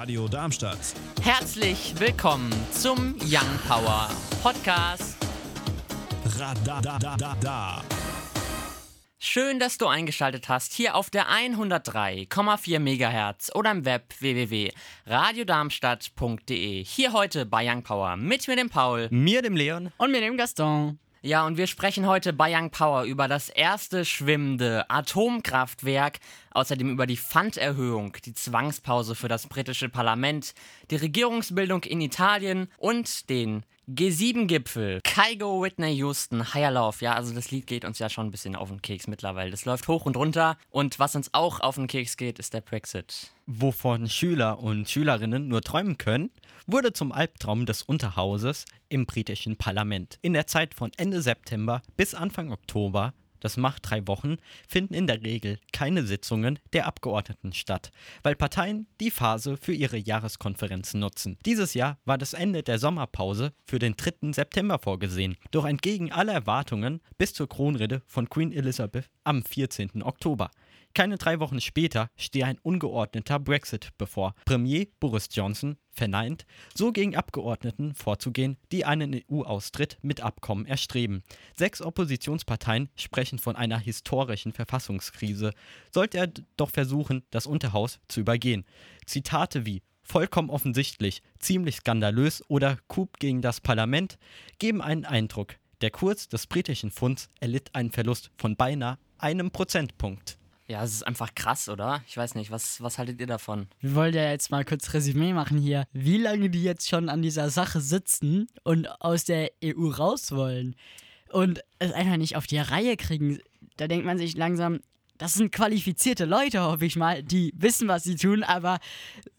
Radio Darmstadt. Herzlich willkommen zum Young Power Podcast. Radadadada. Schön, dass du eingeschaltet hast hier auf der 103,4 MHz oder im Web www.radiodarmstadt.de. Hier heute bei Young Power mit mir dem Paul. Mir, dem Leon. Und mit dem Gaston. Ja, und wir sprechen heute bei Young Power über das erste schwimmende Atomkraftwerk, außerdem über die Pfanderhöhung, die Zwangspause für das britische Parlament, die Regierungsbildung in Italien und den G7-Gipfel. Kaigo Whitney Houston, Higher Love. Ja, also das Lied geht uns ja schon ein bisschen auf den Keks mittlerweile. Das läuft hoch und runter. Und was uns auch auf den Keks geht, ist der Brexit. Wovon Schüler und Schülerinnen nur träumen können, wurde zum Albtraum des Unterhauses im britischen Parlament. In der Zeit von Ende September bis Anfang Oktober, das macht drei Wochen, finden in der Regel keine Sitzungen der Abgeordneten statt, weil Parteien die Phase für ihre Jahreskonferenzen nutzen. Dieses Jahr war das Ende der Sommerpause für den 3. September vorgesehen, doch entgegen aller Erwartungen bis zur Kronrede von Queen Elizabeth am 14. Oktober. Keine drei Wochen später stehe ein ungeordneter Brexit bevor. Premier Boris Johnson verneint, so gegen Abgeordneten vorzugehen, die einen EU-Austritt mit Abkommen erstreben. Sechs Oppositionsparteien sprechen von einer historischen Verfassungskrise. Sollte er doch versuchen, das Unterhaus zu übergehen. Zitate wie vollkommen offensichtlich, ziemlich skandalös oder Coup gegen das Parlament geben einen Eindruck. Der Kurs des britischen Pfunds erlitt einen Verlust von beinahe einem Prozentpunkt. Ja, es ist einfach krass, oder? Ich weiß nicht, was, was haltet ihr davon? Wir wollen ja jetzt mal kurz Resümee machen hier, wie lange die jetzt schon an dieser Sache sitzen und aus der EU raus wollen und es einfach nicht auf die Reihe kriegen. Da denkt man sich langsam, das sind qualifizierte Leute, hoffe ich mal, die wissen, was sie tun, aber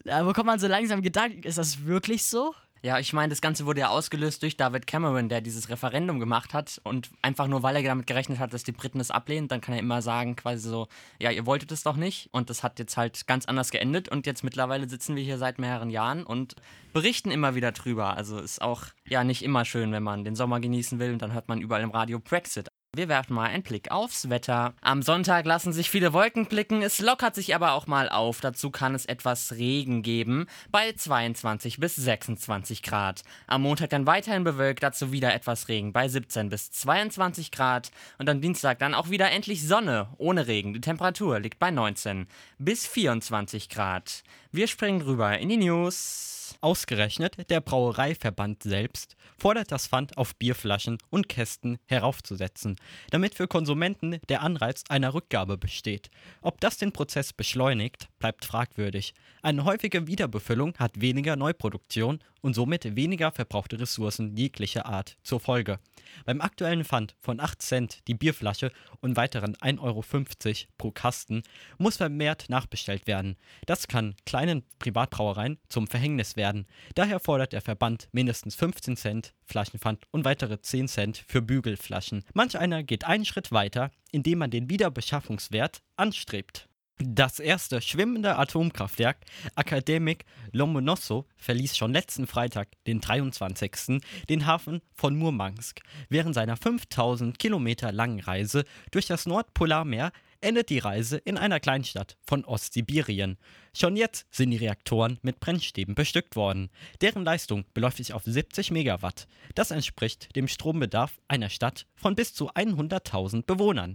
da bekommt man so langsam Gedanken, ist das wirklich so? Ja, ich meine, das Ganze wurde ja ausgelöst durch David Cameron, der dieses Referendum gemacht hat. Und einfach nur, weil er damit gerechnet hat, dass die Briten es ablehnen, dann kann er immer sagen, quasi so, ja, ihr wolltet es doch nicht. Und das hat jetzt halt ganz anders geendet. Und jetzt mittlerweile sitzen wir hier seit mehreren Jahren und berichten immer wieder drüber. Also ist auch, ja, nicht immer schön, wenn man den Sommer genießen will und dann hört man überall im Radio Brexit. Wir werfen mal einen Blick aufs Wetter. Am Sonntag lassen sich viele Wolken blicken, es lockert sich aber auch mal auf. Dazu kann es etwas Regen geben, bei 22 bis 26 Grad. Am Montag dann weiterhin bewölkt, dazu wieder etwas Regen, bei 17 bis 22 Grad. Und am Dienstag dann auch wieder endlich Sonne, ohne Regen. Die Temperatur liegt bei 19 bis 24 Grad. Wir springen rüber in die News. Ausgerechnet der Brauereiverband selbst fordert das Pfand auf Bierflaschen und Kästen heraufzusetzen, damit für Konsumenten der Anreiz einer Rückgabe besteht. Ob das den Prozess beschleunigt, bleibt fragwürdig. Eine häufige Wiederbefüllung hat weniger Neuproduktion und somit weniger verbrauchte Ressourcen jeglicher Art zur Folge. Beim aktuellen Pfand von 8 Cent die Bierflasche und weiteren 1,50 Euro pro Kasten muss vermehrt nachbestellt werden. Das kann kleinen Privatbrauereien zum Verhängnis werden. Daher fordert der Verband mindestens 15 Cent Flaschenpfand und weitere 10 Cent für Bügelflaschen. Manch einer geht einen Schritt weiter, indem man den Wiederbeschaffungswert anstrebt. Das erste schwimmende Atomkraftwerk Akademik Lomonossow verließ schon letzten Freitag, den 23., den Hafen von Murmansk. Während seiner 5000 Kilometer langen Reise durch das Nordpolarmeer endet die Reise in einer Kleinstadt von Ostsibirien. Schon jetzt sind die Reaktoren mit Brennstäben bestückt worden. Deren Leistung beläuft sich auf 70 Megawatt. Das entspricht dem Strombedarf einer Stadt von bis zu 100.000 Bewohnern.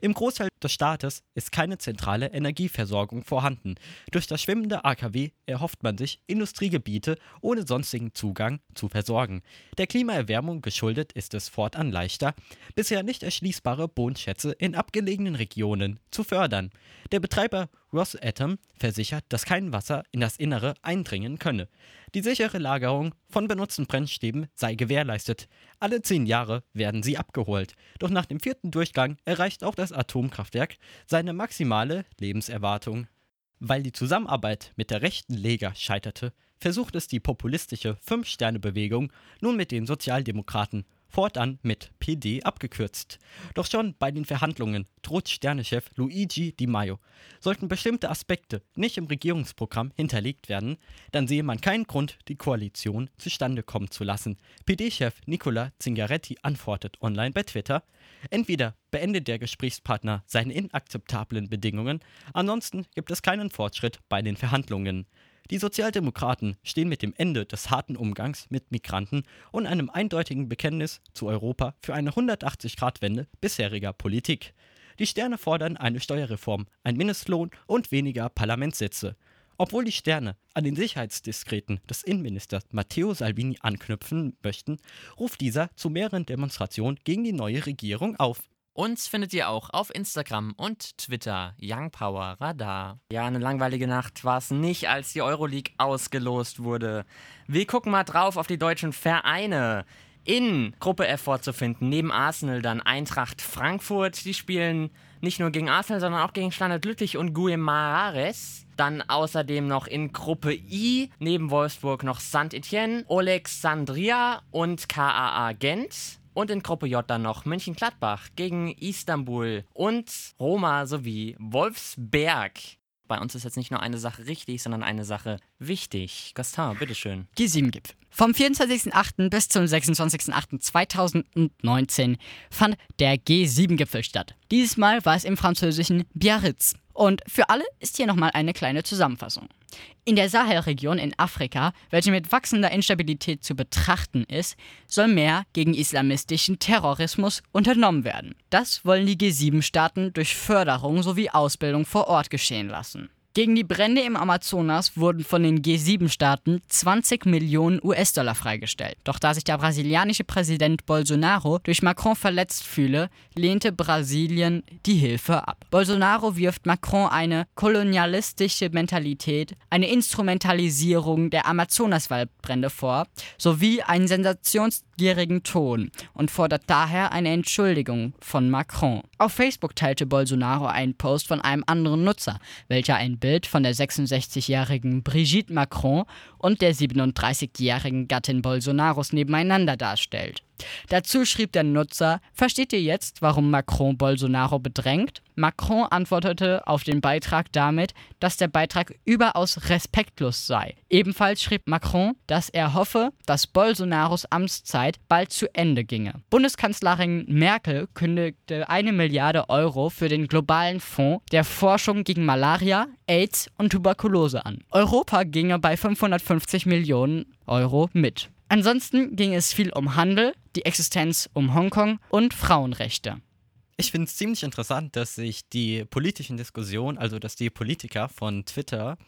Im Großteil des Staates ist keine zentrale Energieversorgung vorhanden. Durch das schwimmende AKW erhofft man sich, Industriegebiete ohne sonstigen Zugang zu versorgen. Der Klimaerwärmung geschuldet ist es fortan leichter, bisher nicht erschließbare Bodenschätze in abgelegenen Regionen zu fördern. Der Betreiber Rosatom versichert, dass kein Wasser in das Innere eindringen könne. Die sichere Lagerung von benutzten Brennstäben sei gewährleistet. Alle zehn Jahre werden sie abgeholt. Doch nach dem vierten Durchgang erreicht auch das Atomkraftwerk seine maximale Lebenserwartung. Weil die Zusammenarbeit mit der rechten Lega scheiterte, versucht es die populistische Fünf-Sterne-Bewegung nun mit den Sozialdemokraten fortan mit PD abgekürzt. Doch schon bei den Verhandlungen droht Sternechef Luigi Di Maio. Sollten bestimmte Aspekte nicht im Regierungsprogramm hinterlegt werden, dann sehe man keinen Grund, die Koalition zustande kommen zu lassen. PD-Chef Nicola Zingaretti antwortet online bei Twitter, entweder beendet der Gesprächspartner seine inakzeptablen Bedingungen, ansonsten gibt es keinen Fortschritt bei den Verhandlungen. Die Sozialdemokraten stehen mit dem Ende des harten Umgangs mit Migranten und einem eindeutigen Bekenntnis zu Europa für eine 180-Grad-Wende bisheriger Politik. Die Sterne fordern eine Steuerreform, ein Mindestlohn und weniger Parlamentssitze. Obwohl die Sterne an den Sicherheitsdiskreten des Innenministers Matteo Salvini anknüpfen möchten, ruft dieser zu mehreren Demonstrationen gegen die neue Regierung auf. Uns findet ihr auch auf Instagram und Twitter Young Power Radar. Ja, eine langweilige Nacht war es nicht, als die Euroleague ausgelost wurde. Wir gucken mal drauf auf die deutschen Vereine. In Gruppe F vorzufinden, neben Arsenal dann Eintracht Frankfurt. Die spielen nicht nur gegen Arsenal, sondern auch gegen Standard Lüttich und Guimaraes. Dann außerdem noch in Gruppe I neben Wolfsburg noch Saint-Etienne, Alexandria und KAA Gent. Und in Gruppe J dann noch Mönchengladbach gegen Istanbul und Roma sowie Wolfsberg. Bei uns ist jetzt nicht nur eine Sache richtig, sondern eine Sache wichtig. Gaston, bitteschön. G7-Gipfel. Vom 24.08. bis zum 26.08.2019 fand der G7-Gipfel statt. Dieses Mal war es im französischen Biarritz. Und für alle ist hier nochmal eine kleine Zusammenfassung. In der Sahelregion in Afrika, welche mit wachsender Instabilität zu betrachten ist, soll mehr gegen islamistischen Terrorismus unternommen werden. Das wollen die G7-Staaten durch Förderung sowie Ausbildung vor Ort geschehen lassen. Gegen die Brände im Amazonas wurden von den G7-Staaten 20 Millionen US-Dollar freigestellt. Doch da sich der brasilianische Präsident Bolsonaro durch Macron verletzt fühle, lehnte Brasilien die Hilfe ab. Bolsonaro wirft Macron eine kolonialistische Mentalität, eine Instrumentalisierung der Amazonaswaldbrände vor, sowie einen sensationsgierigen Ton und fordert daher eine Entschuldigung von Macron. Auf Facebook teilte Bolsonaro einen Post von einem anderen Nutzer, welcher ein Bild von der 66-jährigen Brigitte Macron und der 37-jährigen Gattin Bolsonaros nebeneinander darstellt. Dazu schrieb der Nutzer, versteht ihr jetzt, warum Macron Bolsonaro bedrängt? Macron antwortete auf den Beitrag damit, dass der Beitrag überaus respektlos sei. Ebenfalls schrieb Macron, dass er hoffe, dass Bolsonaros Amtszeit bald zu Ende ginge. Bundeskanzlerin Merkel kündigte eine Milliarde Euro für den globalen Fonds der Forschung gegen Malaria, AIDS und Tuberkulose an. Europa ginge bei 550 Millionen Euro mit. Ansonsten ging es viel um Handel, die Existenz um Hongkong und Frauenrechte. Ich finde es ziemlich interessant, dass sich die politischen Diskussionen, also dass die Politiker von Twitter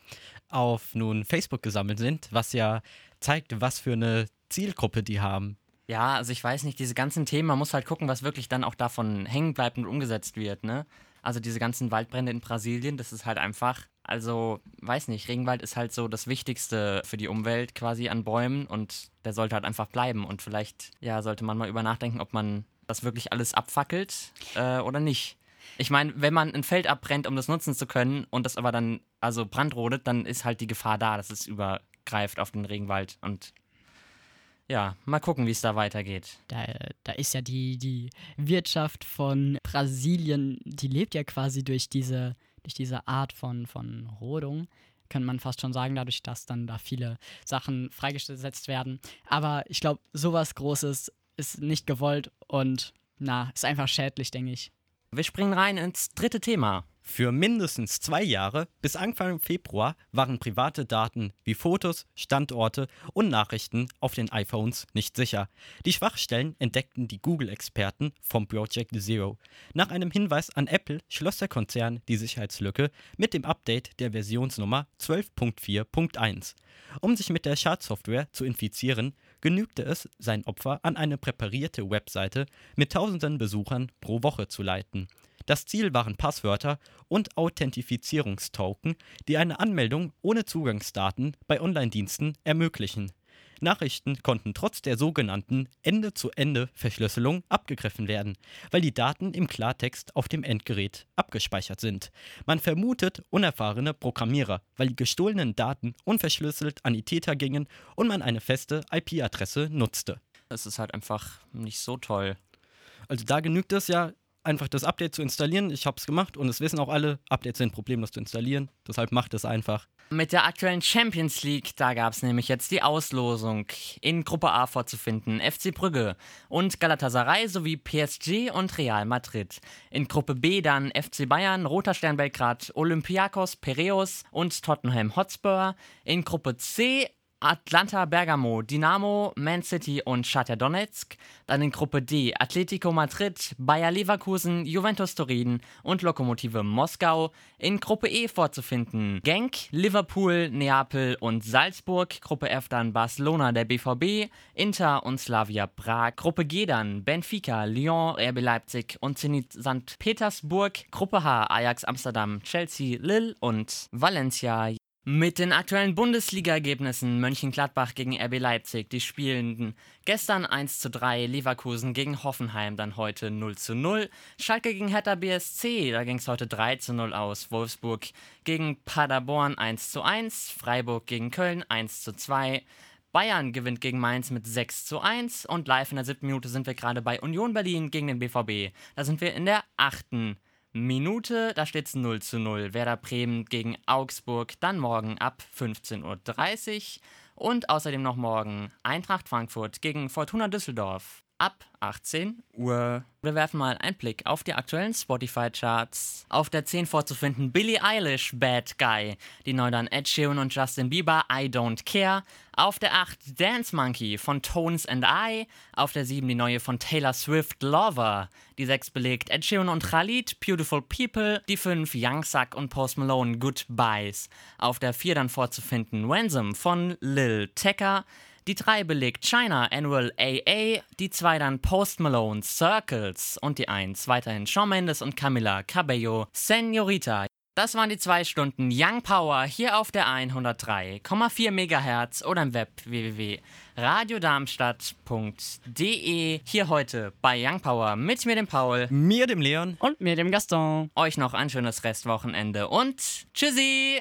auf nun Facebook gesammelt sind, was ja zeigt, was für eine Zielgruppe die haben. Ja, also ich weiß nicht, diese ganzen Themen, man muss halt gucken, was wirklich dann auch davon hängen bleibt und umgesetzt wird, ne? Also diese ganzen Waldbrände in Brasilien, das ist halt einfach, also weiß nicht, Regenwald ist halt so das Wichtigste für die Umwelt quasi an Bäumen und der sollte halt einfach bleiben und vielleicht, ja, sollte man mal über nachdenken, ob man das wirklich alles abfackelt äh, oder nicht. Ich meine, wenn man ein Feld abbrennt, um das nutzen zu können und das aber dann also brandrodet, dann ist halt die Gefahr da, dass es übergreift auf den Regenwald und ja, mal gucken, wie es da weitergeht. Da, da ist ja die, die Wirtschaft von Brasilien, die lebt ja quasi durch diese, durch diese Art von, von Rodung. Kann man fast schon sagen, dadurch, dass dann da viele Sachen freigesetzt werden. Aber ich glaube, sowas Großes ist nicht gewollt und na, ist einfach schädlich, denke ich. Wir springen rein ins dritte Thema. Für mindestens zwei Jahre bis Anfang Februar waren private Daten wie Fotos, Standorte und Nachrichten auf den iPhones nicht sicher. Die Schwachstellen entdeckten die Google-Experten vom Project Zero. Nach einem Hinweis an Apple schloss der Konzern die Sicherheitslücke mit dem Update der Versionsnummer 12.4.1. Um sich mit der Schadsoftware zu infizieren, genügte es, sein Opfer an eine präparierte Webseite mit tausenden Besuchern pro Woche zu leiten. Das Ziel waren Passwörter und Authentifizierungstoken, die eine Anmeldung ohne Zugangsdaten bei Online-Diensten ermöglichen. Nachrichten konnten trotz der sogenannten Ende-zu-Ende-Verschlüsselung abgegriffen werden, weil die Daten im Klartext auf dem Endgerät abgespeichert sind. Man vermutet unerfahrene Programmierer, weil die gestohlenen Daten unverschlüsselt an die Täter gingen und man eine feste IP-Adresse nutzte. Es ist halt einfach nicht so toll. Also da genügt es ja, einfach das Update zu installieren. Ich habe es gemacht und es wissen auch alle, Updates sind problemlos zu installieren. Deshalb macht es einfach. Mit der aktuellen Champions League, da gab es nämlich jetzt die Auslosung in Gruppe A vorzufinden. FC Brügge und Galatasaray sowie PSG und Real Madrid. In Gruppe B dann FC Bayern, Roter Stern Belgrad, Olympiakos, Piraeus und Tottenham Hotspur. In Gruppe C Atlanta Bergamo, Dynamo, Man City und Shakhtar Donetsk. Dann in Gruppe D Atletico Madrid, Bayer Leverkusen, Juventus Turin und Lokomotive Moskau. In Gruppe E vorzufinden Genk, Liverpool, Neapel und Salzburg. Gruppe F dann Barcelona, der BVB, Inter und Slavia Prag. Gruppe G dann Benfica, Lyon, RB Leipzig und Zenit St. Petersburg. Gruppe H Ajax Amsterdam, Chelsea, Lille und Valencia. Mit den aktuellen Bundesliga-Ergebnissen Mönchengladbach gegen RB Leipzig, die spielenden gestern 1 zu 3, Leverkusen gegen Hoffenheim, dann heute 0 zu 0, Schalke gegen Hertha BSC, da ging es heute 3 zu 0 aus, Wolfsburg gegen Paderborn 1 zu 1, Freiburg gegen Köln 1 zu 2, Bayern gewinnt gegen Mainz mit 6 zu 1 und live in der siebten Minute sind wir gerade bei Union Berlin gegen den BVB. Da sind wir in der achten Minute, da steht es 0 zu 0. Werder Bremen gegen Augsburg, dann morgen ab 15.30 Uhr. Und außerdem noch morgen Eintracht Frankfurt gegen Fortuna Düsseldorf ab 18 Uhr. Wir werfen mal einen Blick auf die aktuellen Spotify-Charts. Auf der 10 vorzufinden Billie Eilish, Bad Guy. Die neu dann Ed Sheeran und Justin Bieber, I Don't Care. Auf der 8 Dance Monkey von Tones and I. Auf der 7 die neue von Taylor Swift, Lover. Die 6 belegt Ed Sheeran und Khalid, Beautiful People. Die 5 Young Suck und Post Malone, Goodbyes. Auf der 4 dann vorzufinden Ransom von Lil Tecca. Die 3 belegt China Annual AA, die 2 dann Post Malone Circles und die 1 weiterhin Shawn Mendes und Camila Cabello Senorita. Das waren die 2 Stunden Young Power hier auf der 103,4 MHz oder im Web www.radiodarmstadt.de. Hier heute bei Young Power mit mir dem Paul, Mir, dem Leon. Und mir dem Gaston. euch noch ein schönes Restwochenende und tschüssi!